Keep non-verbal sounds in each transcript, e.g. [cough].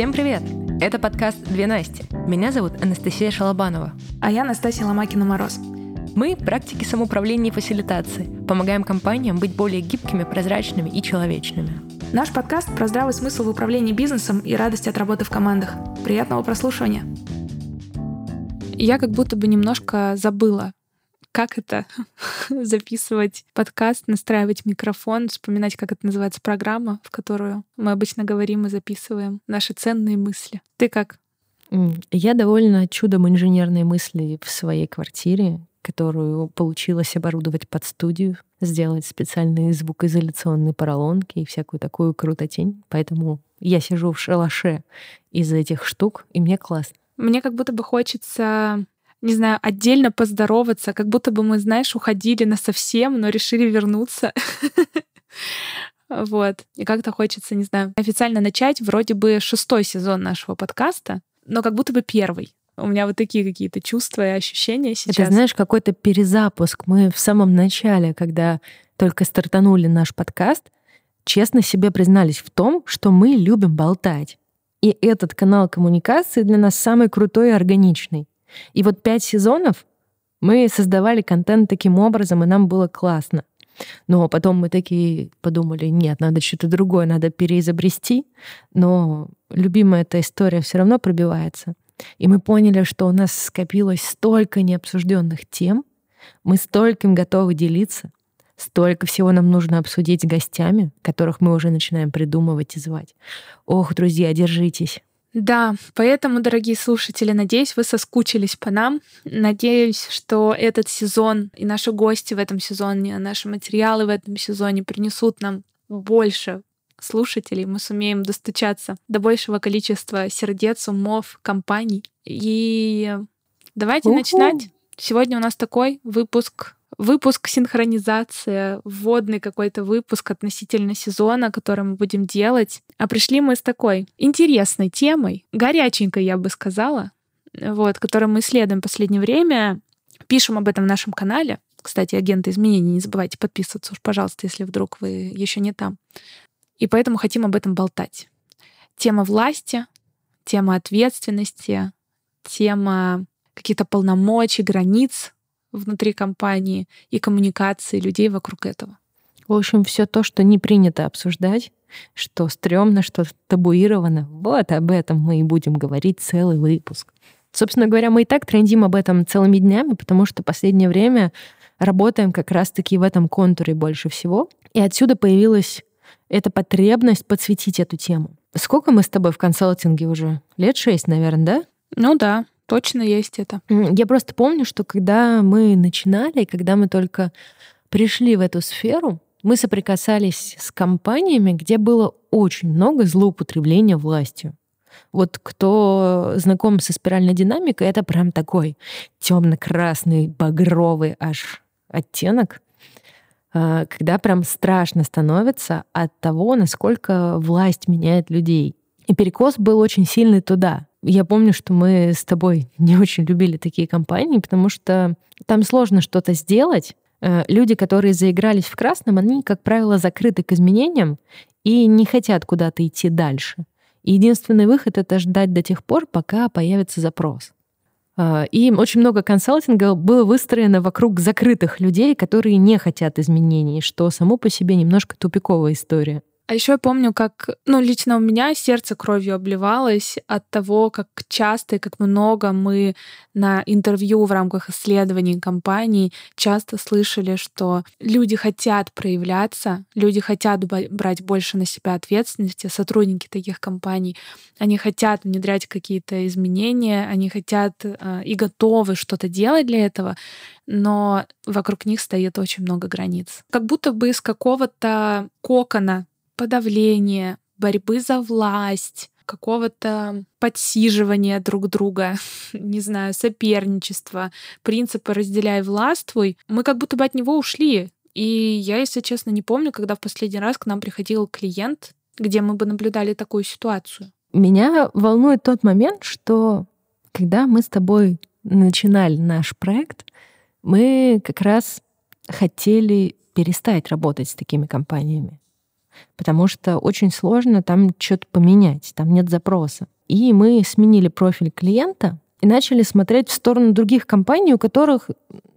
Всем привет! Это подкаст «Две Насти». Меня зовут Анастасия Шалобанова. А я Настасья Ломакина-Мороз. Мы — практики самоуправления и фасилитации. Помогаем компаниям быть более гибкими, прозрачными и человечными. Наш подкаст про здравый смысл в управлении бизнесом и радость от работы в командах. Приятного прослушивания. Я как будто бы немножко забыла, как это [laughs] записывать подкаст, настраивать микрофон, вспоминать, как это называется программа, в которую мы обычно говорим и записываем наши ценные мысли. Ты как? Я довольно чудом инженерной мысли в своей квартире, которую получилось оборудовать под студию, сделать специальные звукоизоляционные поролонки и всякую такую крутотень. Поэтому я сижу в шалаше из этих штук, и мне классно. Мне как будто бы хочется не знаю, отдельно поздороваться, как будто бы мы, знаешь, уходили на совсем, но решили вернуться. Вот. И как-то хочется, не знаю, официально начать вроде бы шестой сезон нашего подкаста, но как будто бы первый. У меня вот такие какие-то чувства и ощущения сейчас. Это, знаешь, какой-то перезапуск. Мы в самом начале, когда только стартанули наш подкаст, честно себе признались в том, что мы любим болтать. И этот канал коммуникации для нас самый крутой и органичный. И вот пять сезонов мы создавали контент таким образом, и нам было классно. Но потом мы такие подумали, нет, надо что-то другое, надо переизобрести. Но любимая эта история все равно пробивается. И мы поняли, что у нас скопилось столько необсужденных тем, мы стольким готовы делиться, столько всего нам нужно обсудить с гостями, которых мы уже начинаем придумывать и звать. Ох, друзья, держитесь. Да, поэтому, дорогие слушатели, надеюсь, вы соскучились по нам. Надеюсь, что этот сезон и наши гости в этом сезоне, наши материалы в этом сезоне принесут нам больше слушателей, мы сумеем достучаться до большего количества сердец, умов, компаний. И давайте У-ху. начинать. Сегодня у нас такой выпуск выпуск синхронизация, вводный какой-то выпуск относительно сезона, который мы будем делать. А пришли мы с такой интересной темой, горяченькой, я бы сказала, вот, которую мы исследуем в последнее время. Пишем об этом в нашем канале. Кстати, агенты изменений, не забывайте подписываться уж, пожалуйста, если вдруг вы еще не там. И поэтому хотим об этом болтать. Тема власти, тема ответственности, тема каких-то полномочий, границ внутри компании и коммуникации людей вокруг этого. В общем, все то, что не принято обсуждать, что стрёмно, что табуировано, вот об этом мы и будем говорить целый выпуск. Собственно говоря, мы и так трендим об этом целыми днями, потому что последнее время работаем как раз-таки в этом контуре больше всего. И отсюда появилась эта потребность подсветить эту тему. Сколько мы с тобой в консалтинге уже? Лет шесть, наверное, да? Ну да, точно есть это. Я просто помню, что когда мы начинали, когда мы только пришли в эту сферу, мы соприкасались с компаниями, где было очень много злоупотребления властью. Вот кто знаком со спиральной динамикой, это прям такой темно-красный, багровый аж оттенок, а, когда прям страшно становится от того, насколько власть меняет людей. И перекос был очень сильный туда. Я помню, что мы с тобой [laughs] не очень любили такие компании, потому что там сложно что-то сделать. Э, люди, которые заигрались в красном, они, как правило, закрыты к изменениям и не хотят куда-то идти дальше. Единственный выход — это ждать до тех пор, пока появится запрос. А, и очень много консалтинга было выстроено вокруг закрытых людей, которые не хотят изменений, что само по себе немножко тупиковая история. А еще я помню, как, ну, лично у меня сердце кровью обливалось от того, как часто и как много мы на интервью в рамках исследований компаний часто слышали, что люди хотят проявляться, люди хотят брать больше на себя ответственности, сотрудники таких компаний, они хотят внедрять какие-то изменения, они хотят э, и готовы что-то делать для этого, но вокруг них стоит очень много границ. Как будто бы из какого-то кокона подавления, борьбы за власть, какого-то подсиживания друг друга, [laughs] не знаю, соперничества, принципа «разделяй, властвуй», мы как будто бы от него ушли. И я, если честно, не помню, когда в последний раз к нам приходил клиент, где мы бы наблюдали такую ситуацию. Меня волнует тот момент, что когда мы с тобой начинали наш проект, мы как раз хотели перестать работать с такими компаниями. Потому что очень сложно там что-то поменять, там нет запроса. И мы сменили профиль клиента, и начали смотреть в сторону других компаний, у которых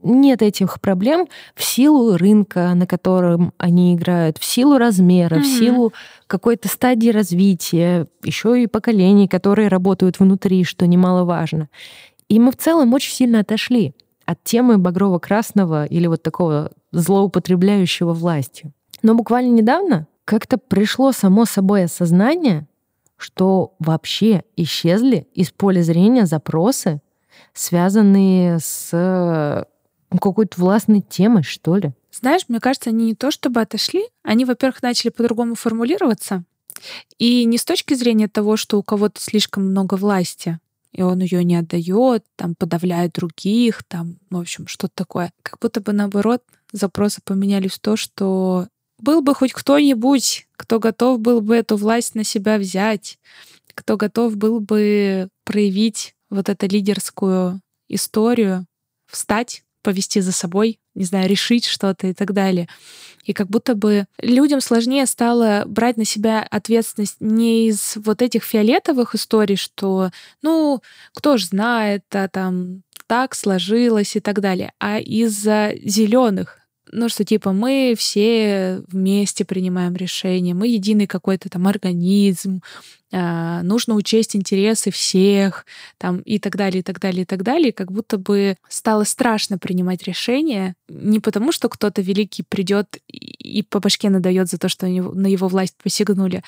нет этих проблем в силу рынка, на котором они играют, в силу размера, mm-hmm. в силу какой-то стадии развития, еще и поколений, которые работают внутри, что немаловажно. И мы в целом очень сильно отошли от темы багрово-красного или вот такого злоупотребляющего властью. Но буквально недавно как-то пришло само собой осознание, что вообще исчезли из поля зрения запросы, связанные с ну, какой-то властной темой, что ли. Знаешь, мне кажется, они не то чтобы отошли, они, во-первых, начали по-другому формулироваться, и не с точки зрения того, что у кого-то слишком много власти, и он ее не отдает, там подавляет других, там, в общем, что-то такое. Как будто бы наоборот запросы поменялись в то, что был бы хоть кто-нибудь, кто готов был бы эту власть на себя взять, кто готов был бы проявить вот эту лидерскую историю, встать, повести за собой, не знаю, решить что-то и так далее. И как будто бы людям сложнее стало брать на себя ответственность не из вот этих фиолетовых историй, что, ну, кто ж знает, а там так сложилось и так далее, а из-за зеленых, ну, что типа мы все вместе принимаем решения, мы единый какой-то там организм, э, нужно учесть интересы всех, там, и так далее, и так далее, и так далее. как будто бы стало страшно принимать решения не потому, что кто-то великий придет и по башке надает за то, что на его власть посягнули,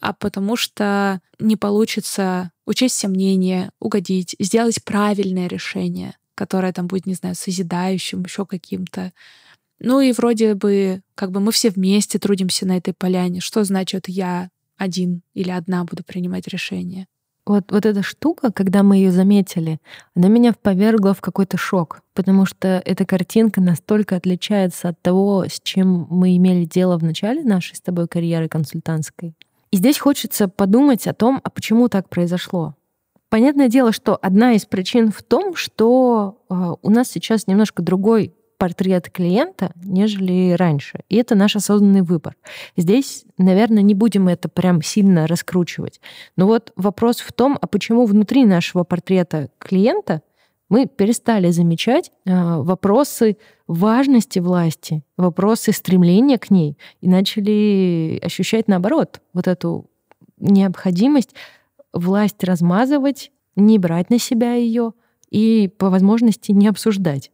а потому что не получится учесть все мнения, угодить, сделать правильное решение, которое там будет, не знаю, созидающим, еще каким-то. Ну и вроде бы, как бы мы все вместе трудимся на этой поляне. Что значит я один или одна буду принимать решение? Вот, вот эта штука, когда мы ее заметили, она меня повергла в какой-то шок, потому что эта картинка настолько отличается от того, с чем мы имели дело в начале нашей с тобой карьеры консультантской. И здесь хочется подумать о том, а почему так произошло. Понятное дело, что одна из причин в том, что э, у нас сейчас немножко другой портрет клиента, нежели раньше. И это наш осознанный выбор. Здесь, наверное, не будем это прям сильно раскручивать. Но вот вопрос в том, а почему внутри нашего портрета клиента мы перестали замечать э, вопросы важности власти, вопросы стремления к ней и начали ощущать наоборот вот эту необходимость власть размазывать, не брать на себя ее и по возможности не обсуждать.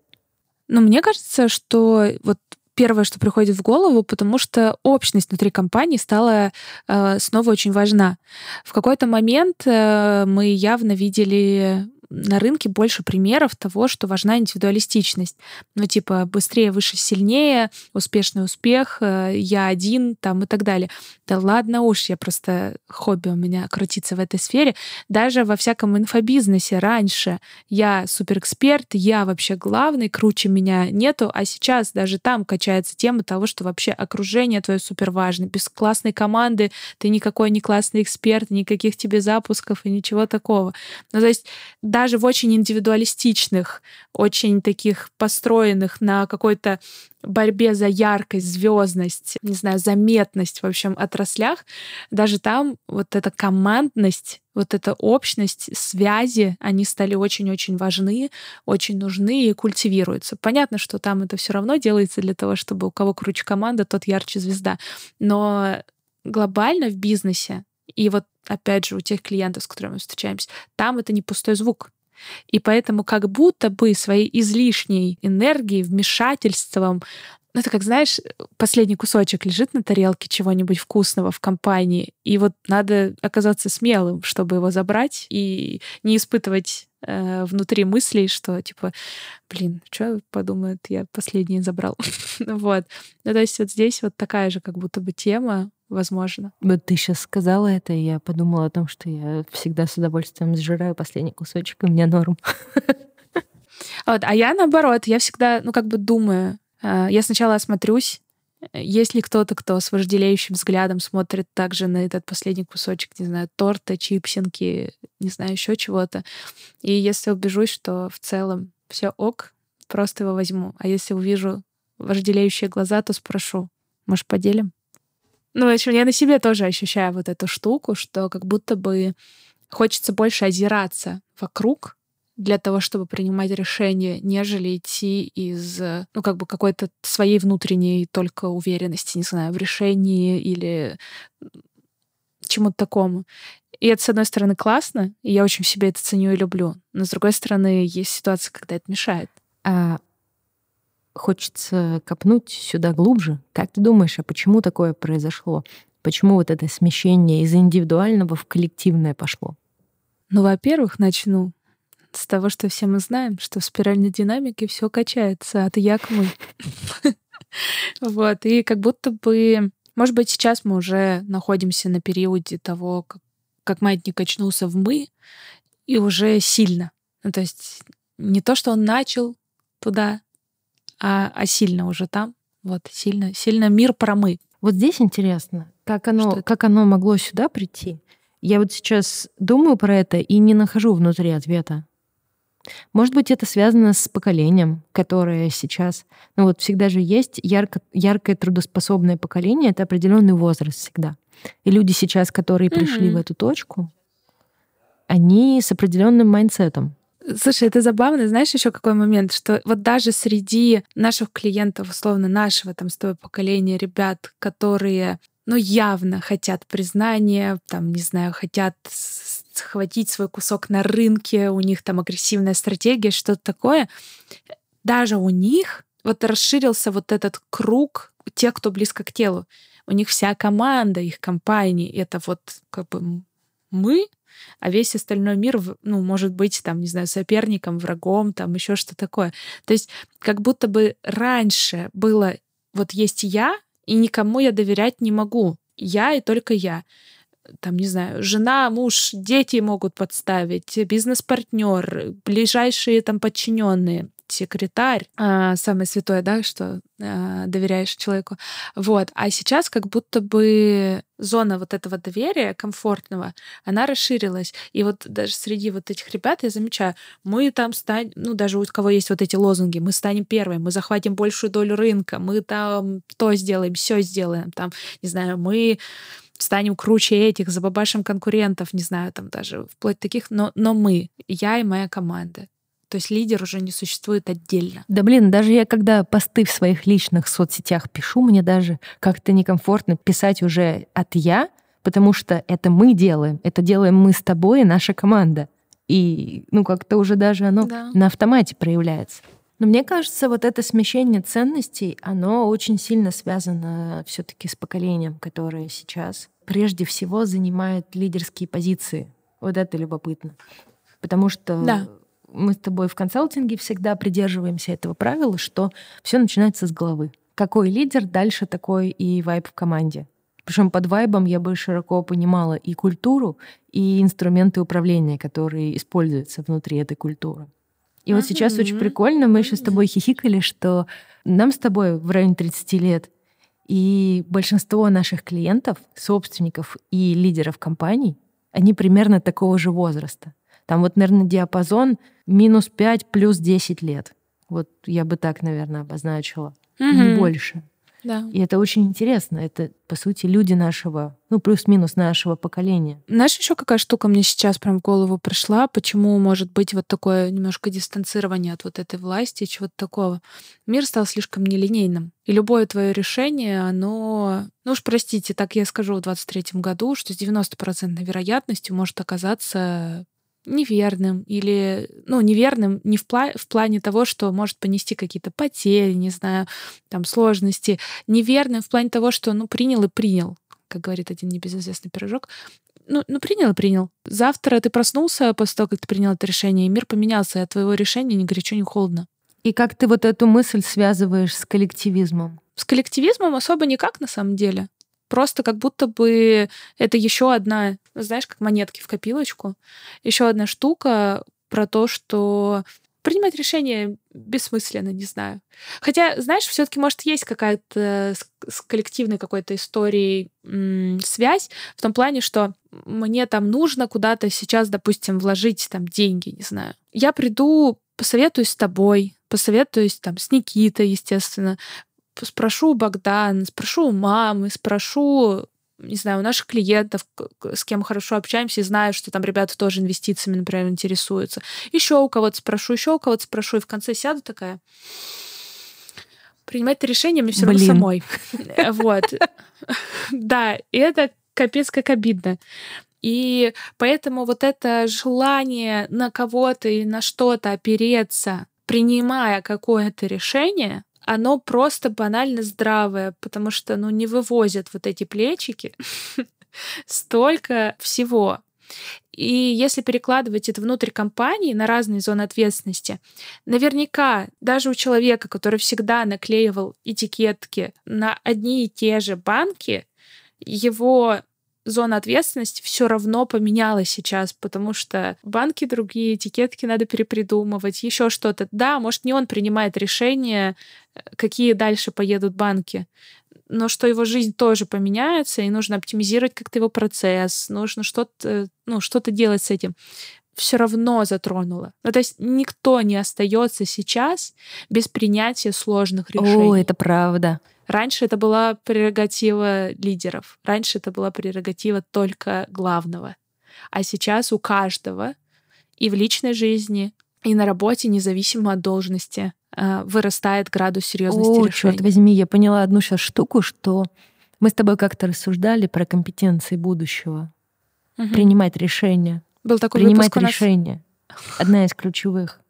Но мне кажется, что вот первое, что приходит в голову, потому что общность внутри компании стала э, снова очень важна. В какой-то момент э, мы явно видели на рынке больше примеров того, что важна индивидуалистичность. Ну, типа, быстрее, выше, сильнее, успешный успех, э, я один, там и так далее. Да ладно уж, я просто хобби у меня крутиться в этой сфере. Даже во всяком инфобизнесе раньше я суперэксперт, я вообще главный, круче меня нету, а сейчас даже там качается тема того, что вообще окружение твое супер важно. Без классной команды ты никакой не классный эксперт, никаких тебе запусков и ничего такого. Ну, то есть даже в очень индивидуалистичных, очень таких построенных на какой-то борьбе за яркость, звездность, не знаю, заметность, в общем, отраслях, даже там вот эта командность, вот эта общность, связи, они стали очень-очень важны, очень нужны и культивируются. Понятно, что там это все равно делается для того, чтобы у кого круче команда, тот ярче звезда. Но глобально в бизнесе и вот опять же у тех клиентов, с которыми мы встречаемся, там это не пустой звук. И поэтому как будто бы своей излишней энергией, вмешательством ну, это как, знаешь, последний кусочек лежит на тарелке чего-нибудь вкусного в компании, и вот надо оказаться смелым, чтобы его забрать и не испытывать э, внутри мыслей, что типа, блин, что подумают, я последний забрал. [laughs] вот. Ну, то есть вот здесь вот такая же как будто бы тема, возможно. Вот ты сейчас сказала это, и я подумала о том, что я всегда с удовольствием сжираю последний кусочек, и мне норм. Вот, а я наоборот, я всегда, ну, как бы думаю, а, я сначала осмотрюсь, есть ли кто-то, кто с вожделеющим взглядом смотрит также на этот последний кусочек, не знаю, торта, чипсинки, не знаю, еще чего-то. И если убежусь, что в целом все ок, просто его возьму. А если увижу вожделеющие глаза, то спрошу, может, поделим? Ну, в общем, я на себе тоже ощущаю вот эту штуку, что как будто бы хочется больше озираться вокруг для того, чтобы принимать решения, нежели идти из, ну, как бы какой-то своей внутренней только уверенности, не знаю, в решении или чему-то такому. И это, с одной стороны, классно, и я очень в себе это ценю и люблю. Но, с другой стороны, есть ситуации, когда это мешает. А хочется копнуть сюда глубже. Как ты думаешь, а почему такое произошло? Почему вот это смещение из индивидуального в коллективное пошло? Ну, во-первых, начну с того, что все мы знаем, что в спиральной динамике все качается от я к мы. [laughs] Вот, и как будто бы, может быть, сейчас мы уже находимся на периоде того, как, как маятник качнулся в мы, и уже сильно. Ну, то есть не то, что он начал туда а, а сильно уже там. Вот, сильно, сильно мир про мы. Вот здесь интересно, как оно, как оно могло сюда прийти. Я вот сейчас думаю про это и не нахожу внутри ответа. Может быть, это связано с поколением, которое сейчас... Ну вот всегда же есть ярко, яркое трудоспособное поколение, это определенный возраст всегда. И люди сейчас, которые пришли mm-hmm. в эту точку, они с определенным mindset ом. Слушай, это забавно. Знаешь еще какой момент, что вот даже среди наших клиентов, условно нашего там с тобой поколения ребят, которые ну, явно хотят признания, там, не знаю, хотят схватить свой кусок на рынке, у них там агрессивная стратегия, что-то такое. Даже у них вот расширился вот этот круг тех, кто близко к телу. У них вся команда их компании — это вот как бы мы, а весь остальной мир, ну, может быть, там, не знаю, соперником, врагом, там еще что такое. То есть как будто бы раньше было вот есть я, и никому я доверять не могу. Я и только я. Там, не знаю, жена, муж, дети могут подставить, бизнес-партнер, ближайшие там подчиненные секретарь, а, самое святое, да, что а, доверяешь человеку. Вот. А сейчас как будто бы зона вот этого доверия комфортного, она расширилась. И вот даже среди вот этих ребят я замечаю, мы там станем, ну даже у кого есть вот эти лозунги, мы станем первыми, мы захватим большую долю рынка, мы там то сделаем, все сделаем, там, не знаю, мы станем круче этих, забабашим конкурентов, не знаю, там даже вплоть таких, но, но мы, я и моя команда. То есть лидер уже не существует отдельно. Да блин, даже я когда посты в своих личных соцсетях пишу, мне даже как-то некомфортно писать уже от «я», потому что это мы делаем, это делаем мы с тобой и наша команда. И ну как-то уже даже оно да. на автомате проявляется. Но мне кажется, вот это смещение ценностей, оно очень сильно связано все-таки с поколением, которое сейчас прежде всего занимает лидерские позиции. Вот это любопытно. Потому что да мы с тобой в консалтинге всегда придерживаемся этого правила, что все начинается с головы. Какой лидер, дальше такой и вайб в команде. Причем под вайбом я бы широко понимала и культуру, и инструменты управления, которые используются внутри этой культуры. И вот сейчас очень прикольно, мы еще с тобой хихикали, что нам с тобой в районе 30 лет, и большинство наших клиентов, собственников и лидеров компаний, они примерно такого же возраста. Там вот, наверное, диапазон минус 5 плюс 10 лет. Вот я бы так, наверное, обозначила. Угу. Не больше. Да. И это очень интересно. Это, по сути, люди нашего, ну, плюс-минус нашего поколения. Знаешь, еще какая штука мне сейчас прям в голову пришла? Почему может быть вот такое немножко дистанцирование от вот этой власти, чего-то такого? Мир стал слишком нелинейным. И любое твое решение, оно... Ну уж простите, так я скажу в 23 году, что с 90% вероятностью может оказаться неверным или, ну, неверным не в, пла- в плане того, что может понести какие-то потери, не знаю, там, сложности, неверным в плане того, что, ну, принял и принял, как говорит один небезызвестный пирожок, ну, ну, принял и принял. Завтра ты проснулся после того, как ты принял это решение, и мир поменялся, и от твоего решения ни горячо, ни холодно. И как ты вот эту мысль связываешь с коллективизмом? С коллективизмом особо никак на самом деле. Просто как будто бы это еще одна, знаешь, как монетки в копилочку, еще одна штука про то, что принимать решения бессмысленно, не знаю. Хотя, знаешь, все-таки, может, есть какая-то с коллективной какой-то историей связь в том плане, что мне там нужно куда-то сейчас, допустим, вложить там деньги, не знаю. Я приду, посоветуюсь с тобой, посоветуюсь там с Никитой, естественно, спрошу у Богдана, спрошу у мамы, спрошу не знаю, у наших клиентов, с кем хорошо общаемся, и знаю, что там ребята тоже инвестициями, например, интересуются. Еще у кого-то спрошу, еще у кого-то спрошу, и в конце сяду такая. Принимать это решение мне все равно самой. Вот. Да, и это капец как обидно. И поэтому вот это желание на кого-то и на что-то опереться, принимая какое-то решение, оно просто банально здравое, потому что, ну, не вывозят вот эти плечики [laughs] столько всего. И если перекладывать это внутрь компании на разные зоны ответственности, наверняка даже у человека, который всегда наклеивал этикетки на одни и те же банки, его зона ответственности все равно поменялась сейчас, потому что банки другие, этикетки надо перепридумывать, еще что-то. Да, может, не он принимает решение, э, какие дальше поедут банки, но что его жизнь тоже поменяется, и нужно оптимизировать как-то его процесс, нужно что-то, ну, что-то делать с этим все равно затронуло. Ну, то есть никто не остается сейчас без принятия сложных решений. О, это правда. Раньше это была прерогатива лидеров. Раньше это была прерогатива только главного. А сейчас у каждого и в личной жизни, и на работе, независимо от должности, э, вырастает градус серьезности О, решений. черт возьми, я поняла одну сейчас штуку, что мы с тобой как-то рассуждали про компетенции будущего. Угу. Принимать решения. Был такой Принимать выпуск у нас... решения. Одна из ключевых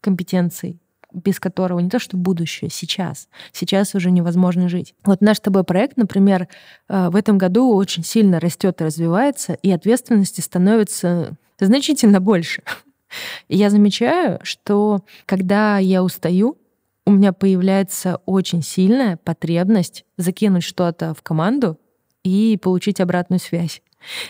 компетенций без которого не то что будущее, сейчас. Сейчас уже невозможно жить. Вот наш с тобой проект, например, э, в этом году очень сильно растет и развивается, и ответственности становится значительно больше. И я замечаю, что когда я устаю, у меня появляется очень сильная потребность закинуть что-то в команду и получить обратную связь.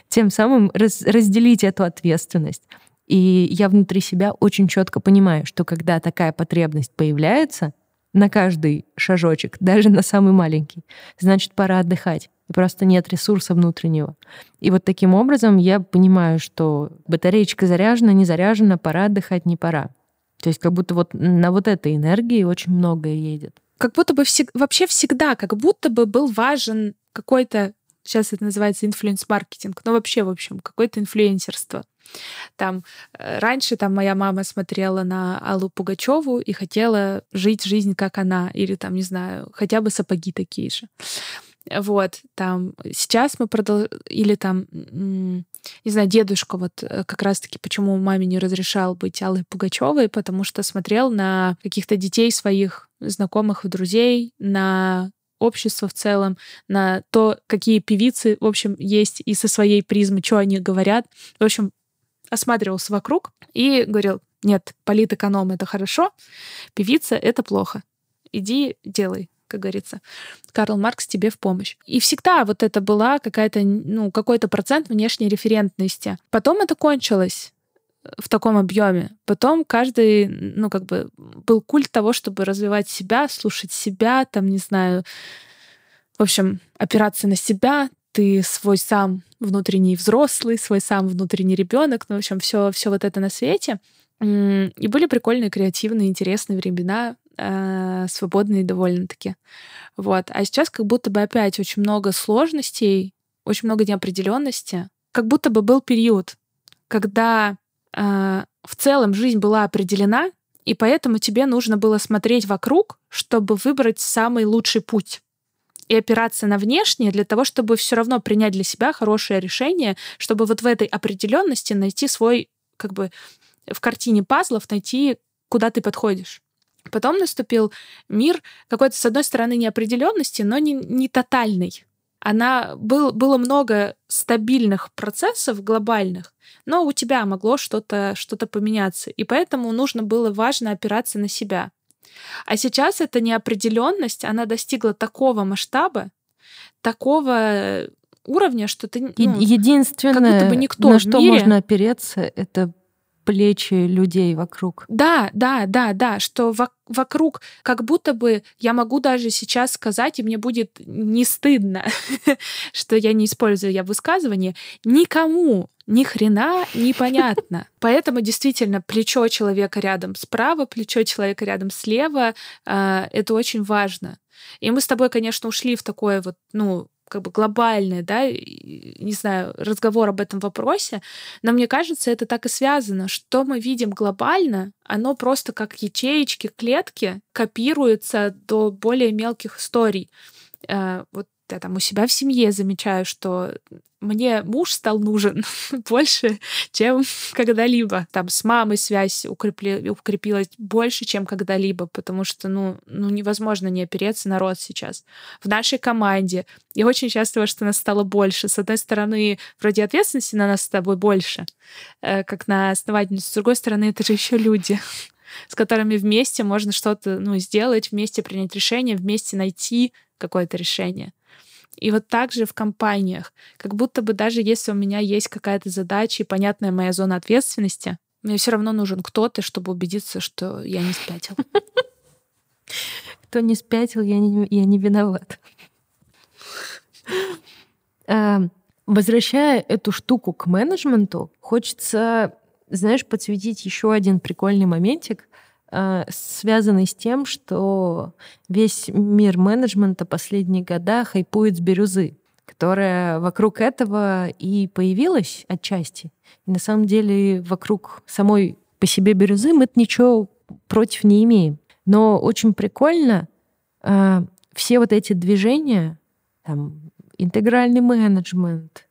Тем самым раз, разделить эту ответственность. И я внутри себя очень четко понимаю, что когда такая потребность появляется, на каждый шажочек, [laughs] даже на самый маленький, значит, пора отдыхать. И просто нет ресурса внутреннего. И вот таким образом я понимаю, что батареечка заряжена, не заряжена, пора отдыхать, не пора. То есть как будто вот на вот этой энергии очень многое едет. Как будто бы всег... вообще всегда, как будто бы был важен какой-то, сейчас это называется инфлюенс-маркетинг, но вообще, в общем, какое-то инфлюенсерство. Там э, раньше там моя мама смотрела на Аллу Пугачеву и хотела жить жизнь, как она, или там, не знаю, хотя бы сапоги такие же. Вот, там, сейчас мы продолжаем, или там, не знаю, дедушка вот э, как раз-таки, почему маме не разрешал быть Аллой Пугачевой, потому что смотрел на каких-то детей своих знакомых и друзей, на общество в целом, на то, какие певицы, в общем, есть и со своей призмы, что они говорят. В общем, осматривался вокруг и говорил, нет, политэконом — это хорошо, певица — это плохо. Иди делай, как говорится. Карл Маркс тебе в помощь. И всегда вот это была какая-то, ну, какой-то процент внешней референтности. Потом это кончилось в таком объеме. Потом каждый, ну, как бы был культ того, чтобы развивать себя, слушать себя, там, не знаю, в общем, опираться на себя, ты свой сам внутренний взрослый, свой сам внутренний ребенок, ну, в общем, все, все вот это на свете. И были прикольные, креативные, интересные времена, э, свободные довольно-таки. Вот. А сейчас как будто бы опять очень много сложностей, очень много неопределенности. Как будто бы был период, когда э, в целом жизнь была определена, и поэтому тебе нужно было смотреть вокруг, чтобы выбрать самый лучший путь и опираться на внешнее для того, чтобы все равно принять для себя хорошее решение, чтобы вот в этой определенности найти свой, как бы, в картине пазлов найти, куда ты подходишь. Потом наступил мир какой-то, с одной стороны, неопределенности, но не, не тотальный. Она был, было много стабильных процессов глобальных, но у тебя могло что-то что поменяться. И поэтому нужно было важно опираться на себя. А сейчас эта неопределенность, она достигла такого масштаба, такого уровня, что ты... Ну, Единственное, как будто бы никто на что мире... можно опереться, это плечи людей вокруг. Да, да, да, да, что во- вокруг как будто бы я могу даже сейчас сказать, и мне будет не стыдно, [laughs] что я не использую я высказывание, никому ни хрена непонятно. [laughs] Поэтому действительно плечо человека рядом справа, плечо человека рядом слева, э, это очень важно. И мы с тобой, конечно, ушли в такое вот, ну, как бы глобальный, да, не знаю, разговор об этом вопросе, но мне кажется, это так и связано, что мы видим глобально, оно просто как ячеечки, клетки копируется до более мелких историй. Э, вот я там у себя в семье замечаю, что мне муж стал нужен [laughs] больше, чем [laughs] когда-либо. Там с мамой связь укрепли, укрепилась больше, чем когда-либо, потому что, ну, ну, невозможно не опереться на род сейчас. В нашей команде я очень счастлива, что нас стало больше. С одной стороны, вроде ответственности на нас с тобой больше, э, как на основательницу. С другой стороны, это же еще люди [laughs] с которыми вместе можно что-то ну, сделать, вместе принять решение, вместе найти какое-то решение. И вот так же в компаниях. Как будто бы даже если у меня есть какая-то задача и понятная моя зона ответственности, мне все равно нужен кто-то, чтобы убедиться, что я не спятил. [laughs] Кто не спятил, я не, я не виноват. А, [laughs] возвращая эту штуку к менеджменту, хочется, знаешь, подсветить еще один прикольный моментик. Э, связанный с тем, что весь мир менеджмента последние года хайпует с бирюзы, которая вокруг этого и появилась отчасти. И на самом деле вокруг самой по себе бирюзы мы ничего против не имеем. Но очень прикольно э, все вот эти движения, там, интегральный менеджмент,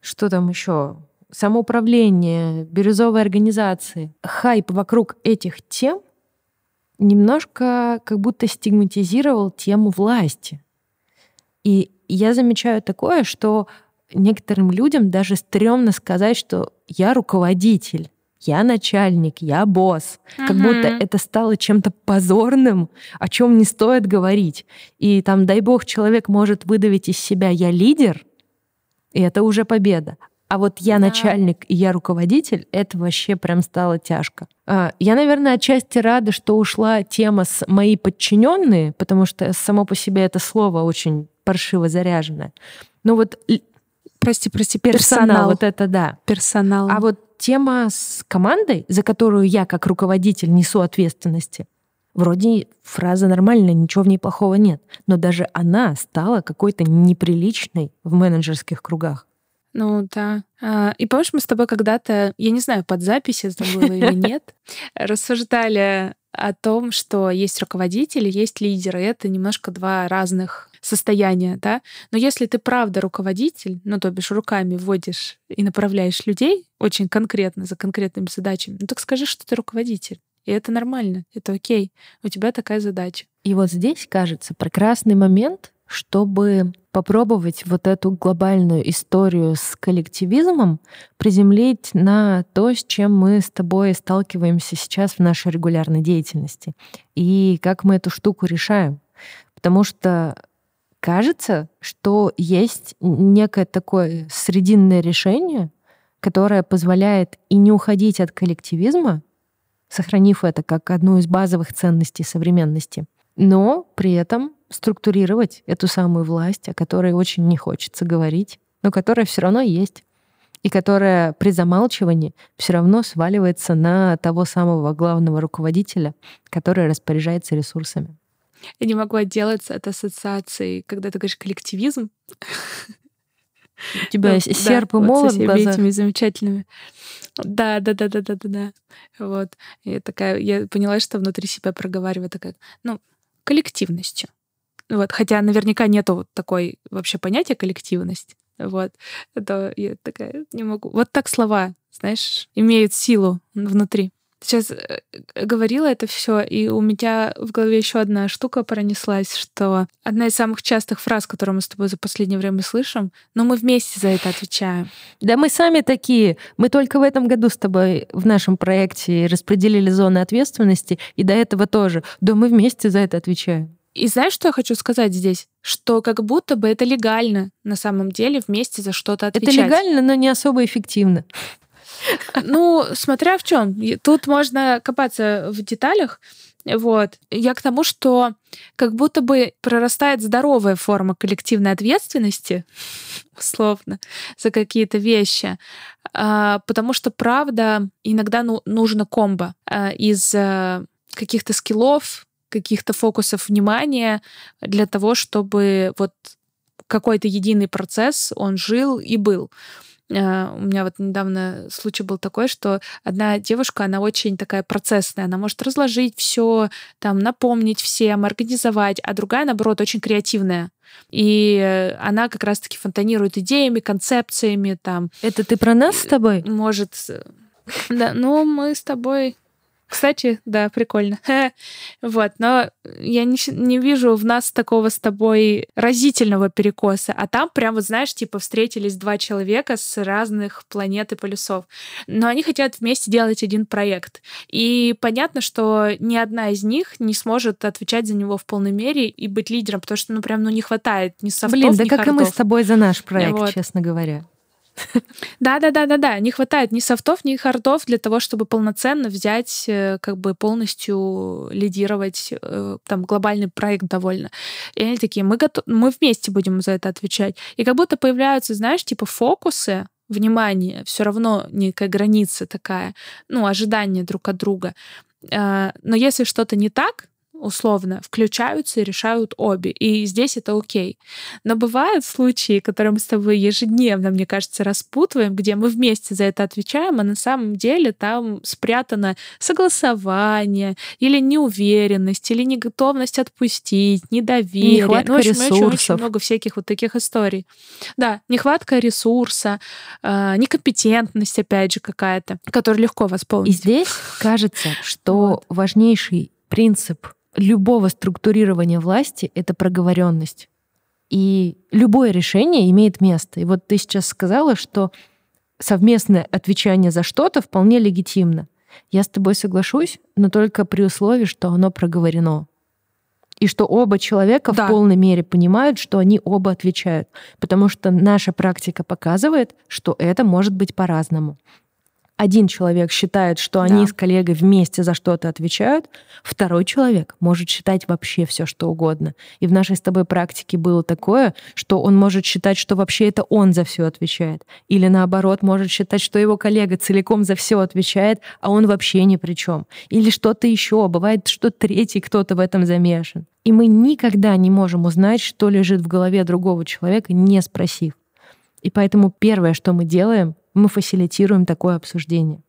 что там еще, самоуправление, бирюзовые организации, хайп вокруг этих тем немножко как будто стигматизировал тему власти. И я замечаю такое, что некоторым людям даже стрёмно сказать, что я руководитель, я начальник, я босс. Uh-huh. Как будто это стало чем-то позорным, о чем не стоит говорить. И там, дай бог, человек может выдавить из себя «я лидер», и это уже победа. А вот я да. начальник и я руководитель, это вообще прям стало тяжко. А, я, наверное, отчасти рада, что ушла тема с мои подчиненные, потому что само по себе это слово очень паршиво заряженное. Ну вот Прости, прости, персонал, персонал. Вот это да. Персонал. А вот тема с командой, за которую я как руководитель несу ответственности, вроде фраза нормальная, ничего в ней плохого нет. Но даже она стала какой-то неприличной в менеджерских кругах. Ну да. А, и помнишь, мы с тобой когда-то, я не знаю, под запись это было или [laughs] нет, рассуждали о том, что есть руководители, есть лидеры. Это немножко два разных состояния, да. Но если ты правда руководитель, ну, то бишь руками вводишь и направляешь людей очень конкретно, за конкретными задачами, ну так скажи, что ты руководитель. И это нормально, это окей. У тебя такая задача. И вот здесь, кажется, прекрасный момент, чтобы попробовать вот эту глобальную историю с коллективизмом приземлить на то, с чем мы с тобой сталкиваемся сейчас в нашей регулярной деятельности. И как мы эту штуку решаем. Потому что кажется, что есть некое такое срединное решение, которое позволяет и не уходить от коллективизма, сохранив это как одну из базовых ценностей современности, но при этом структурировать эту самую власть, о которой очень не хочется говорить, но которая все равно есть и которая при замалчивании все равно сваливается на того самого главного руководителя, который распоряжается ресурсами. Я не могу отделаться от ассоциации, когда ты говоришь коллективизм. У тебя есть серп и молот в глазах. этими замечательными. Да, да, да, да, да, да, да. Вот. И такая, я поняла, что внутри себя проговариваю такая, ну, коллективностью. Вот, хотя наверняка нету вот такой вообще понятия коллективность. Вот. Это я такая не могу. Вот так слова, знаешь, имеют силу внутри. Сейчас э, говорила это все, и у меня в голове еще одна штука пронеслась, что одна из самых частых фраз, которую мы с тобой за последнее время слышим, но мы вместе за это отвечаем. Да мы сами такие. Мы только в этом году с тобой в нашем проекте распределили зоны ответственности, и до этого тоже. Да мы вместе за это отвечаем. И знаешь, что я хочу сказать здесь? Что как будто бы это легально на самом деле вместе за что-то отвечать. Это легально, но не особо эффективно. Ну, смотря в чем. Тут можно копаться в деталях. Вот. Я к тому, что как будто бы прорастает здоровая форма коллективной ответственности, [laughs] условно, за какие-то вещи. А, потому что, правда, иногда ну, нужно комбо а, из а, каких-то скиллов, каких-то фокусов внимания для того, чтобы вот какой-то единый процесс, он жил и был. А, у меня вот недавно случай был такой, что одна девушка, она очень такая процессная, она может разложить все, там, напомнить всем, организовать, а другая, наоборот, очень креативная. И она как раз-таки фонтанирует идеями, концепциями, там. Это ты про нас с тобой? Может, [laughs] да, ну мы с тобой кстати, да, прикольно. [laughs] вот, но я не, не вижу в нас такого с тобой разительного перекоса. А там прям, вот знаешь, типа встретились два человека с разных планет и полюсов. Но они хотят вместе делать один проект. И понятно, что ни одна из них не сможет отвечать за него в полной мере и быть лидером, потому что, ну, прям, ну, не хватает ни софтов, Блин, да ни как хардов. и мы с тобой за наш проект, вот. честно говоря. Да, да, да, да, да. Не хватает ни софтов, ни хардов для того, чтобы полноценно взять, э, как бы полностью лидировать э, там глобальный проект довольно. И они такие, мы готов, мы вместе будем за это отвечать. И как будто появляются, знаешь, типа фокусы, внимание, все равно некая граница такая, ну, ожидание друг от друга. А, но если что-то не так, условно включаются и решают обе. И здесь это окей. Но бывают случаи, которые мы с тобой ежедневно, мне кажется, распутываем, где мы вместе за это отвечаем, а на самом деле там спрятано согласование или неуверенность, или неготовность отпустить, недоверие. Нехватка ну, общем, ресурсов. Очень, очень много всяких вот таких историй. Да, нехватка ресурса, э, некомпетентность, опять же, какая-то, которую легко восполнить. И здесь кажется, что вот. важнейший принцип любого структурирования власти — это проговоренность. И любое решение имеет место. И вот ты сейчас сказала, что совместное отвечание за что-то вполне легитимно. Я с тобой соглашусь, но только при условии, что оно проговорено. И что оба человека да. в полной мере понимают, что они оба отвечают. Потому что наша практика показывает, что это может быть по-разному один человек считает, что они да. с коллегой вместе за что-то отвечают, второй человек может считать вообще все, что угодно. И в нашей с тобой практике было такое, что он может считать, что вообще это он за все отвечает. Или наоборот, может считать, что его коллега целиком за все отвечает, а он вообще ни при чем. Или что-то еще. Бывает, что третий кто-то в этом замешан. И мы никогда не можем узнать, что лежит в голове другого человека, не спросив. И поэтому первое, что мы делаем, мы фасилитируем такое обсуждение.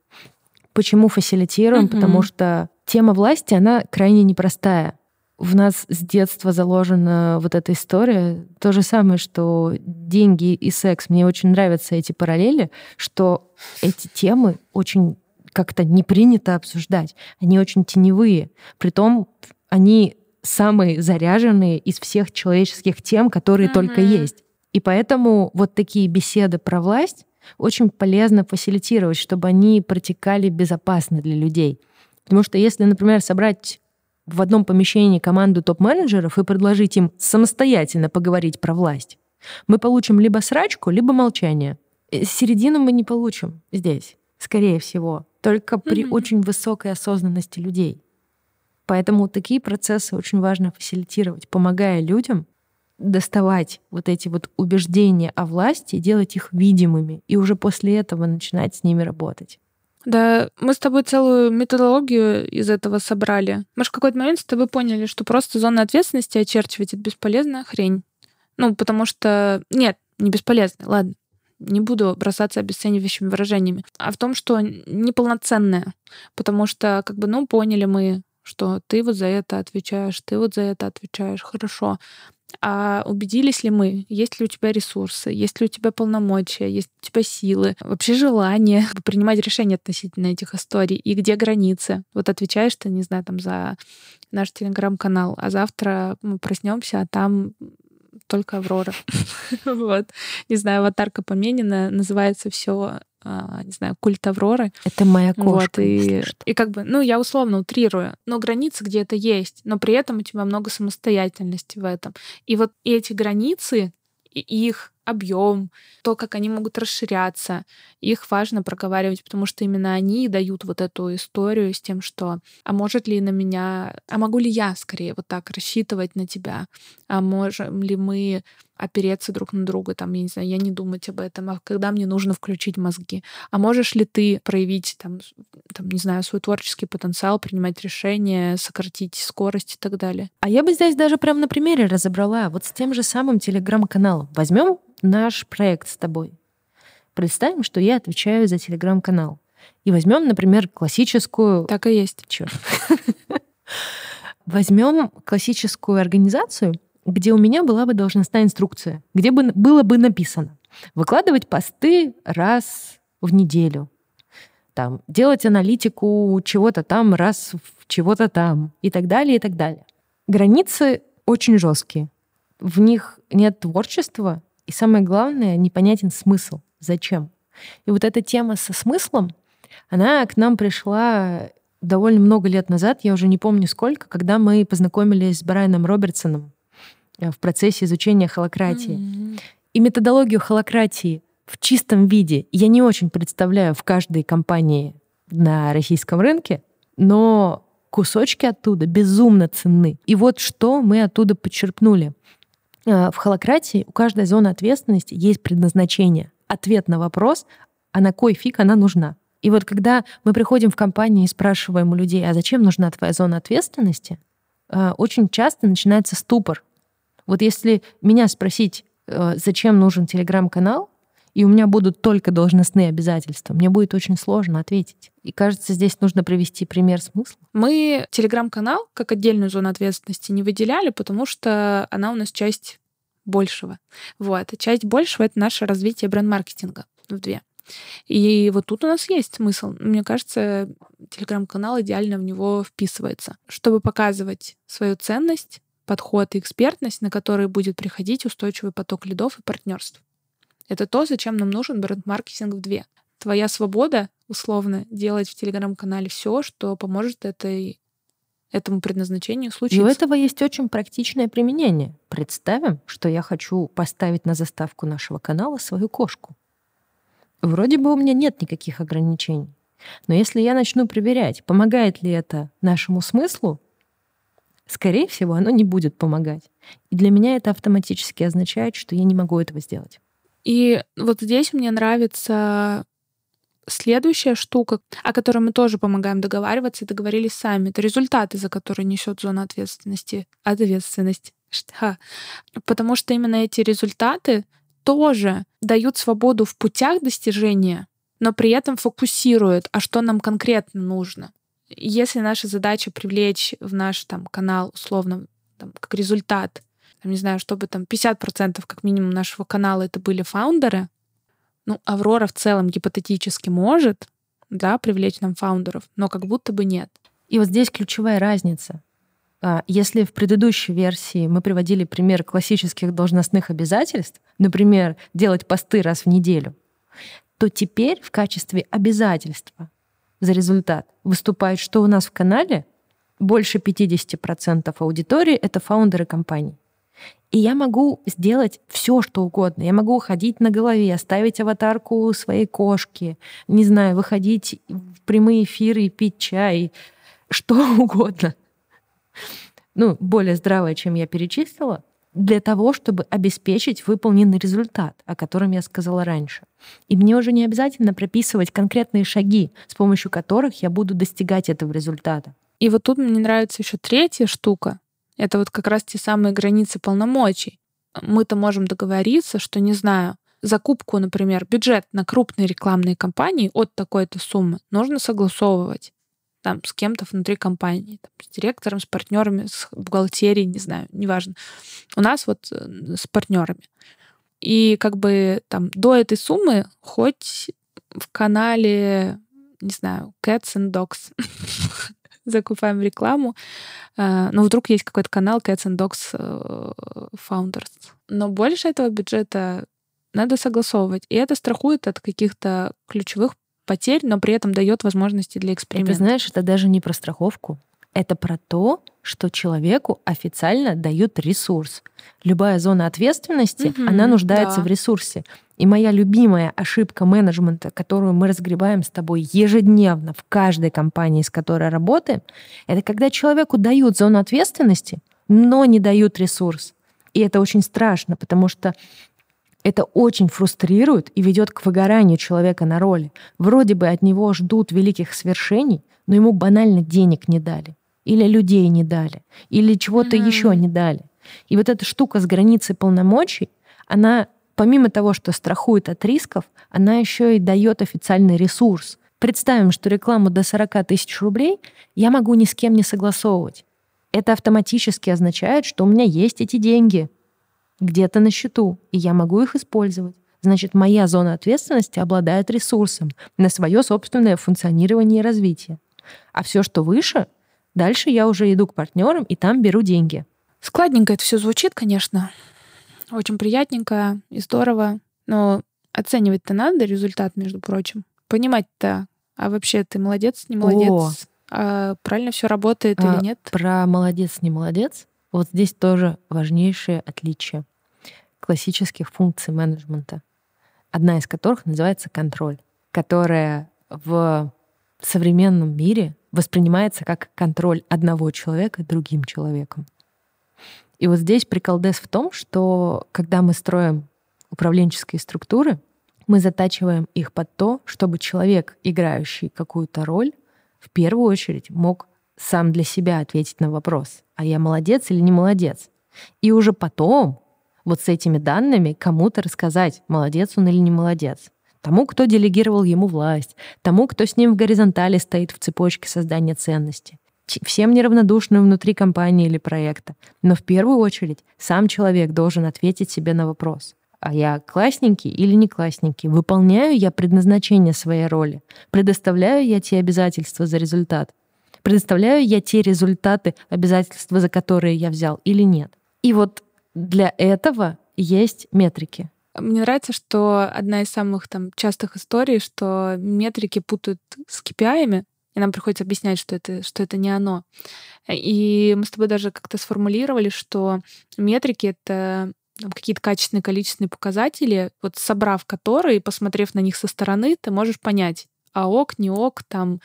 Почему фасилитируем? Mm-hmm. Потому что тема власти, она крайне непростая. В нас с детства заложена вот эта история. То же самое, что деньги и секс. Мне очень нравятся эти параллели, что эти темы очень как-то не принято обсуждать. Они очень теневые. Притом они самые заряженные из всех человеческих тем, которые mm-hmm. только есть. И поэтому вот такие беседы про власть, очень полезно фасилитировать, чтобы они протекали безопасно для людей. Потому что если, например, собрать в одном помещении команду топ-менеджеров и предложить им самостоятельно поговорить про власть, мы получим либо срачку, либо молчание. Э, середину мы не получим здесь, скорее всего, только при mm-hmm. очень высокой осознанности людей. Поэтому такие процессы очень важно фасилитировать, помогая людям доставать вот эти вот убеждения о власти, делать их видимыми, и уже после этого начинать с ними работать. Да, мы с тобой целую методологию из этого собрали. Мы же в какой-то момент с тобой поняли, что просто зона ответственности очерчивать — это бесполезная хрень. Ну, потому что... Нет, не бесполезная, ладно. Не буду бросаться обесценивающими выражениями. А в том, что неполноценная. Потому что, как бы, ну, поняли мы, что ты вот за это отвечаешь, ты вот за это отвечаешь, хорошо а убедились ли мы, есть ли у тебя ресурсы, есть ли у тебя полномочия, есть ли у тебя силы, вообще желание [laughs] принимать решения относительно этих историй, и где границы. Вот отвечаешь ты, не знаю, там за наш телеграм-канал, а завтра мы проснемся, а там только Аврора. [laughs] вот. Не знаю, аватарка поменена, называется все не знаю, культ Авроры. Это моя кошка. Вот, и, и как бы, ну, я условно утрирую, но границы где-то есть, но при этом у тебя много самостоятельности в этом. И вот эти границы, и их объем, то, как они могут расширяться. Их важно проговаривать, потому что именно они дают вот эту историю с тем, что а может ли на меня, а могу ли я скорее вот так рассчитывать на тебя, а можем ли мы опереться друг на друга, там, я не знаю, я не думать об этом, а когда мне нужно включить мозги. А можешь ли ты проявить, там, там, не знаю, свой творческий потенциал, принимать решения, сократить скорость и так далее? А я бы здесь даже прям на примере разобрала. Вот с тем же самым телеграм-каналом. Возьмем наш проект с тобой. Представим, что я отвечаю за телеграм-канал. И возьмем, например, классическую... Так и есть. Черт. [laughs] Возьмем классическую организацию, где у меня была бы должностная инструкция, где бы было бы написано выкладывать посты раз в неделю, там, делать аналитику чего-то там раз в чего-то там и так далее, и так далее. Границы очень жесткие. В них нет творчества, и самое главное, непонятен смысл. Зачем? И вот эта тема со смыслом, она к нам пришла довольно много лет назад, я уже не помню сколько, когда мы познакомились с Брайаном Робертсоном, в процессе изучения холократии. Mm-hmm. И методологию холократии в чистом виде я не очень представляю в каждой компании на российском рынке, но кусочки оттуда безумно ценны. И вот что мы оттуда подчерпнули. Э, в холократии у каждой зоны ответственности есть предназначение, ответ на вопрос, а на кой фиг она нужна. И вот когда мы приходим в компанию и спрашиваем у людей, а зачем нужна твоя зона ответственности, э, очень часто начинается ступор. Вот если меня спросить, э, зачем нужен телеграм-канал, и у меня будут только должностные обязательства, мне будет очень сложно ответить. И кажется, здесь нужно привести пример смысла. Мы телеграм-канал как отдельную зону ответственности не выделяли, потому что она у нас часть большего. Вот. часть большего — это наше развитие бренд-маркетинга в две. И вот тут у нас есть смысл. Мне кажется, телеграм-канал идеально в него вписывается, чтобы показывать свою ценность, подход и экспертность, на которые будет приходить устойчивый поток лидов и партнерств. Это то, зачем нам нужен бренд-маркетинг в две. Твоя свобода, условно, делать в телеграм-канале все, что поможет этой этому предназначению случиться. И у этого есть очень практичное применение. Представим, что я хочу поставить на заставку нашего канала свою кошку. Вроде бы у меня нет никаких ограничений. Но если я начну проверять, помогает ли это нашему смыслу, скорее всего, оно не будет помогать. И для меня это автоматически означает, что я не могу этого сделать. И вот здесь мне нравится следующая штука, о которой мы тоже помогаем договариваться и договорились сами. Это результаты, за которые несет зона ответственности. Ответственность. Что? Потому что именно эти результаты тоже дают свободу в путях достижения, но при этом фокусируют, а что нам конкретно нужно. Если наша задача привлечь в наш там канал условно там, как результат, там, не знаю, чтобы там 50% как минимум нашего канала это были фаундеры, ну, Аврора в целом гипотетически может, да, привлечь нам фаундеров, но как будто бы нет. И вот здесь ключевая разница. А, если в предыдущей версии мы приводили пример классических должностных обязательств, например, делать посты раз в неделю, то теперь в качестве обязательства за результат выступает, что у нас в канале больше 50% аудитории — это фаундеры компаний. И я могу сделать все, что угодно. Я могу ходить на голове, оставить аватарку своей кошки, не знаю, выходить в прямые эфиры пить чай, что [laughs] угодно. Ну, более здравое, чем я перечислила для того, чтобы обеспечить выполненный результат, о котором я сказала раньше. И мне уже не обязательно прописывать конкретные шаги, с помощью которых я буду достигать этого результата. И вот тут мне нравится еще третья штука. Это вот как раз те самые границы полномочий. Мы-то можем договориться, что, не знаю, закупку, например, бюджет на крупные рекламные кампании от такой-то суммы нужно согласовывать там, с кем-то внутри компании, там, с директором, с партнерами, с бухгалтерией, не знаю, неважно. У нас вот э, с партнерами. И как бы там до этой суммы хоть в канале, не знаю, Cats and Dogs [laughs] закупаем рекламу. Э, но вдруг есть какой-то канал Cats and Dogs э, Founders. Но больше этого бюджета надо согласовывать. И это страхует от каких-то ключевых потерь, но при этом дает возможности для эксперимента. Ты знаешь, это даже не про страховку. Это про то, что человеку официально дают ресурс. Любая зона ответственности, угу, она нуждается да. в ресурсе. И моя любимая ошибка менеджмента, которую мы разгребаем с тобой ежедневно в каждой компании, с которой работаем, это когда человеку дают зону ответственности, но не дают ресурс. И это очень страшно, потому что это очень фрустрирует и ведет к выгоранию человека на роли. Вроде бы от него ждут великих свершений, но ему банально денег не дали, или людей не дали, или чего-то mm-hmm. еще не дали. И вот эта штука с границей полномочий, она помимо того, что страхует от рисков, она еще и дает официальный ресурс. Представим, что рекламу до 40 тысяч рублей я могу ни с кем не согласовывать. Это автоматически означает, что у меня есть эти деньги где-то на счету, и я могу их использовать. Значит, моя зона ответственности обладает ресурсом на свое собственное функционирование и развитие. А все, что выше, дальше я уже иду к партнерам и там беру деньги. Складненько это все звучит, конечно. Очень приятненько и здорово. Но оценивать-то надо результат, между прочим. Понимать-то, а вообще ты молодец, не молодец? О, а правильно все работает а, или нет? Про молодец, не молодец. Вот здесь тоже важнейшее отличие классических функций менеджмента, одна из которых называется контроль, которая в современном мире воспринимается как контроль одного человека другим человеком. И вот здесь приколдес в том, что когда мы строим управленческие структуры, мы затачиваем их под то, чтобы человек, играющий какую-то роль, в первую очередь мог сам для себя ответить на вопрос, а я молодец или не молодец. И уже потом вот с этими данными кому-то рассказать, молодец он или не молодец. Тому, кто делегировал ему власть, тому, кто с ним в горизонтали стоит в цепочке создания ценности, всем неравнодушным внутри компании или проекта. Но в первую очередь сам человек должен ответить себе на вопрос. А я классненький или не классненький? Выполняю я предназначение своей роли? Предоставляю я те обязательства за результат? Предоставляю я те результаты, обязательства, за которые я взял или нет? И вот для этого есть метрики. Мне нравится, что одна из самых там частых историй, что метрики путают с KPI, и нам приходится объяснять, что это, что это не оно. И мы с тобой даже как-то сформулировали, что метрики — это какие-то качественные, количественные показатели, вот собрав которые, посмотрев на них со стороны, ты можешь понять, а ок, не ок, там.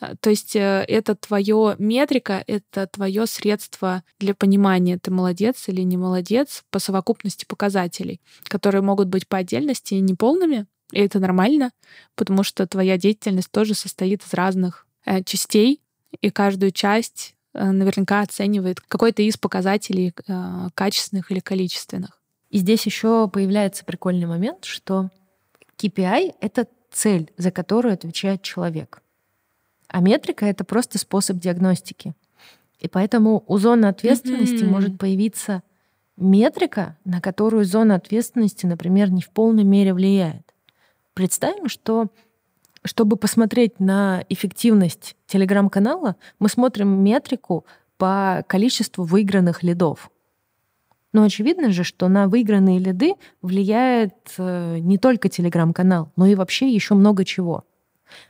Э, то есть э, это твое метрика, это твое средство для понимания, ты молодец или не молодец по совокупности показателей, которые могут быть по отдельности неполными, и это нормально, потому что твоя деятельность тоже состоит из разных э, частей, и каждую часть наверняка оценивает какой-то из показателей качественных или количественных. И здесь еще появляется прикольный момент, что KPI — это цель, за которую отвечает человек. А метрика — это просто способ диагностики. И поэтому у зоны ответственности mm-hmm. может появиться метрика, на которую зона ответственности, например, не в полной мере влияет. Представим, что чтобы посмотреть на эффективность телеграм-канала, мы смотрим метрику по количеству выигранных лидов. Но очевидно же, что на выигранные лиды влияет э, не только телеграм-канал, но и вообще еще много чего.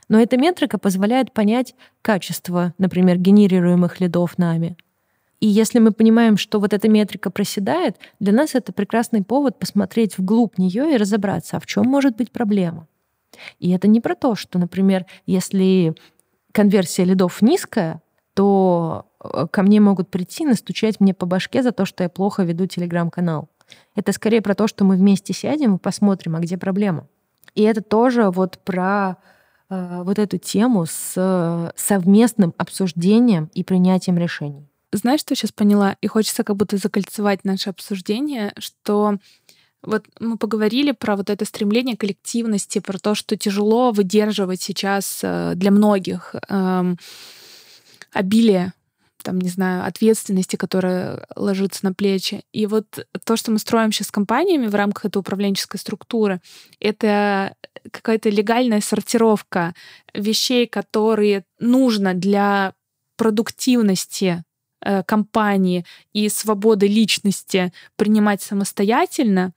Но эта метрика позволяет понять качество, например, генерируемых лидов нами. И если мы понимаем, что вот эта метрика проседает, для нас это прекрасный повод посмотреть вглубь нее и разобраться, а в чем может быть проблема. И это не про то, что, например, если конверсия лидов низкая, то Э, ко мне могут прийти, настучать мне по башке за то, что я плохо веду телеграм-канал. Это скорее про то, что мы вместе сядем и посмотрим, а где проблема. И это тоже вот про э, вот эту тему с э, совместным обсуждением и принятием решений. Знаешь, что сейчас поняла? И хочется как будто закольцевать наше обсуждение, что вот мы поговорили про вот это стремление коллективности, про то, что тяжело выдерживать сейчас э, для многих э, обилие там, не знаю, ответственности, которая ложится на плечи. И вот то, что мы строим сейчас с компаниями в рамках этой управленческой структуры, это какая-то легальная сортировка вещей, которые нужно для продуктивности э, компании и свободы личности принимать самостоятельно.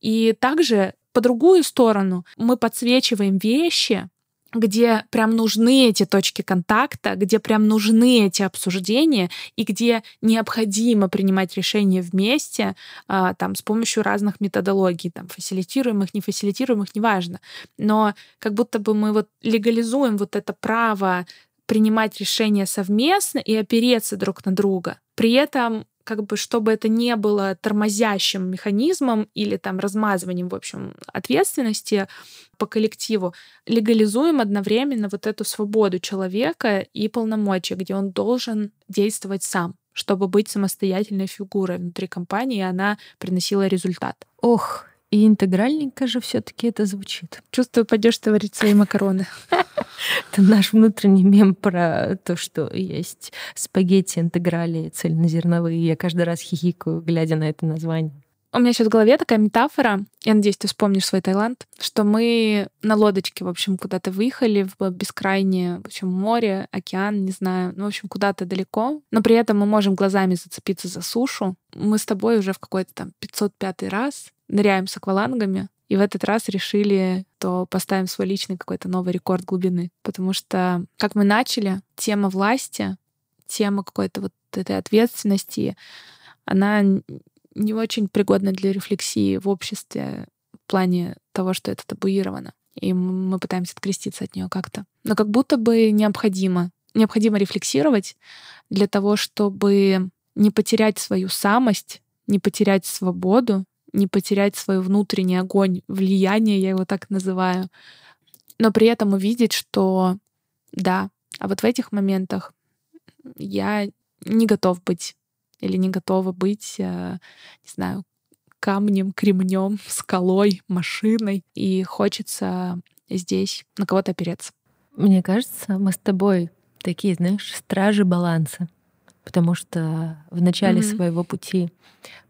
И также по другую сторону мы подсвечиваем вещи, где прям нужны эти точки контакта, где прям нужны эти обсуждения и где необходимо принимать решения вместе, а, там, с помощью разных методологий, там, фасилитируемых, не фасилитируемых, неважно. Но как будто бы мы вот легализуем вот это право принимать решения совместно и опереться друг на друга. При этом как бы, чтобы это не было тормозящим механизмом или там размазыванием, в общем, ответственности по коллективу, легализуем одновременно вот эту свободу человека и полномочия, где он должен действовать сам чтобы быть самостоятельной фигурой внутри компании, и она приносила результат. Ох, и интегральненько же все-таки это звучит. Чувствую, пойдешь творить свои макароны. [laughs] Это наш внутренний мем про то, что есть спагетти, интеграли, цельнозерновые. Я каждый раз хихикаю, глядя на это название. У меня сейчас в голове такая метафора, я надеюсь, ты вспомнишь свой Таиланд, что мы на лодочке, в общем, куда-то выехали в бескрайнее, в общем, море, океан, не знаю, ну, в общем, куда-то далеко, но при этом мы можем глазами зацепиться за сушу. Мы с тобой уже в какой-то там 505 раз ныряем с аквалангами, и в этот раз решили, то поставим свой личный какой-то новый рекорд глубины. Потому что, как мы начали, тема власти, тема какой-то вот этой ответственности, она не очень пригодна для рефлексии в обществе в плане того, что это табуировано. И мы пытаемся откреститься от нее как-то. Но как будто бы необходимо. Необходимо рефлексировать для того, чтобы не потерять свою самость, не потерять свободу, не потерять свой внутренний огонь влияния, я его так называю, но при этом увидеть, что да, а вот в этих моментах я не готов быть или не готова быть, э, не знаю, камнем, кремнем, [laughs] скалой, машиной, и хочется здесь на кого-то опереться. Мне кажется, мы с тобой такие, знаешь, стражи баланса потому что в начале mm-hmm. своего пути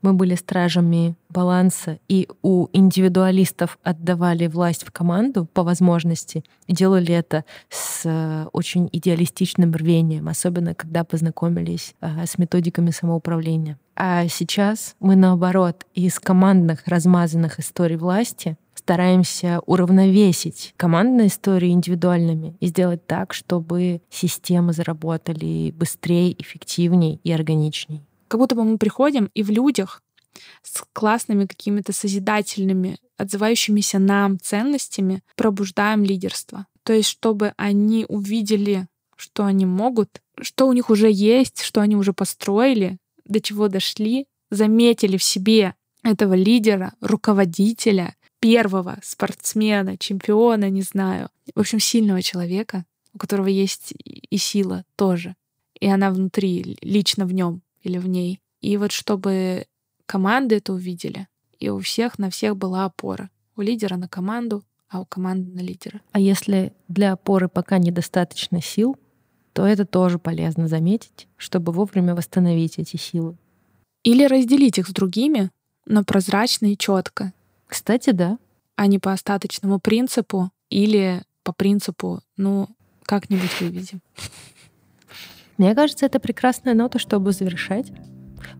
мы были стражами баланса и у индивидуалистов отдавали власть в команду по возможности и делали это с э, очень идеалистичным рвением, особенно когда познакомились э, с методиками самоуправления. А сейчас мы наоборот из командных размазанных историй власти стараемся уравновесить командные истории индивидуальными и сделать так, чтобы системы заработали быстрее, эффективнее и органичнее. Как будто бы мы приходим и в людях с классными какими-то созидательными, отзывающимися нам ценностями пробуждаем лидерство. То есть, чтобы они увидели, что они могут, что у них уже есть, что они уже построили, до чего дошли, заметили в себе этого лидера, руководителя, первого спортсмена, чемпиона, не знаю, в общем, сильного человека, у которого есть и сила тоже. И она внутри, лично в нем или в ней. И вот чтобы команды это увидели, и у всех на всех была опора. У лидера на команду, а у команды на лидера. А если для опоры пока недостаточно сил, то это тоже полезно заметить, чтобы вовремя восстановить эти силы. Или разделить их с другими, но прозрачно и четко, кстати, да. А не по остаточному принципу или по принципу, ну, как-нибудь выведем. Мне кажется, это прекрасная нота, чтобы завершать.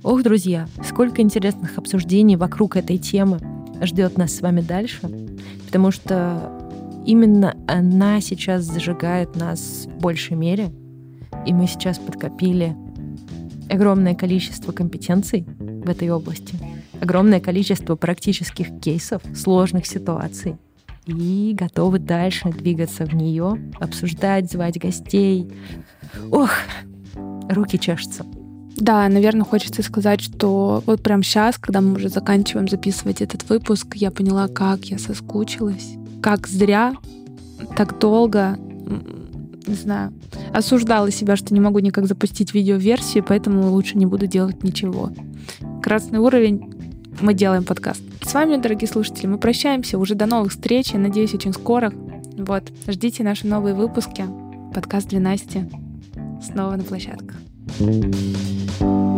Ох, друзья, сколько интересных обсуждений вокруг этой темы ждет нас с вами дальше, потому что именно она сейчас зажигает нас в большей мере, и мы сейчас подкопили огромное количество компетенций в этой области огромное количество практических кейсов, сложных ситуаций и готовы дальше двигаться в нее, обсуждать, звать гостей. Ох, руки чешутся. Да, наверное, хочется сказать, что вот прямо сейчас, когда мы уже заканчиваем записывать этот выпуск, я поняла, как я соскучилась. Как зря, так долго, не знаю, осуждала себя, что не могу никак запустить видеоверсию, поэтому лучше не буду делать ничего. Красный уровень мы делаем подкаст. С вами, дорогие слушатели, мы прощаемся. Уже до новых встреч. Я надеюсь, очень скоро. Вот, ждите наши новые выпуски. Подкаст для Насти. Снова на площадках. thank you